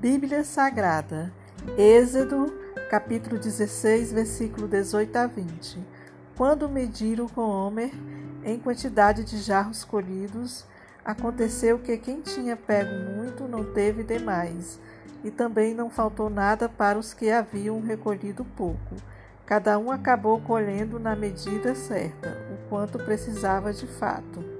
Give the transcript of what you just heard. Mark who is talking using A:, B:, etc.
A: Bíblia Sagrada, Êxodo, capítulo 16, versículo 18 a 20. Quando mediram com Homer em quantidade de jarros colhidos, aconteceu que quem tinha pego muito não teve demais, e também não faltou nada para os que haviam recolhido pouco. Cada um acabou colhendo na medida certa, o quanto precisava de fato.